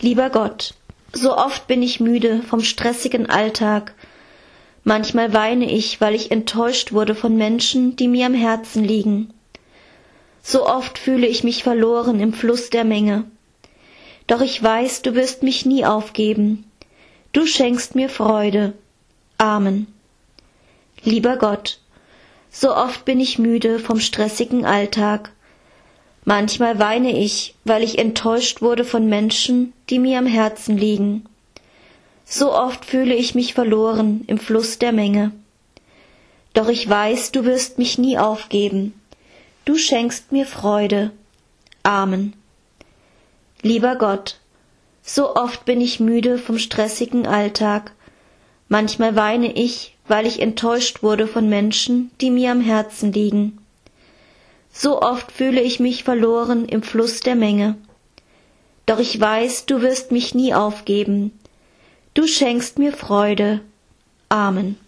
Lieber Gott, so oft bin ich müde vom stressigen Alltag. Manchmal weine ich, weil ich enttäuscht wurde von Menschen, die mir am Herzen liegen. So oft fühle ich mich verloren im Fluss der Menge. Doch ich weiß, du wirst mich nie aufgeben. Du schenkst mir Freude. Amen. Lieber Gott, so oft bin ich müde vom stressigen Alltag. Manchmal weine ich, weil ich enttäuscht wurde von Menschen, die mir am Herzen liegen. So oft fühle ich mich verloren im Fluss der Menge. Doch ich weiß, du wirst mich nie aufgeben. Du schenkst mir Freude. Amen. Lieber Gott, so oft bin ich müde vom stressigen Alltag. Manchmal weine ich, weil ich enttäuscht wurde von Menschen, die mir am Herzen liegen. So oft fühle ich mich verloren im Fluss der Menge. Doch ich weiß, du wirst mich nie aufgeben. Du schenkst mir Freude. Amen.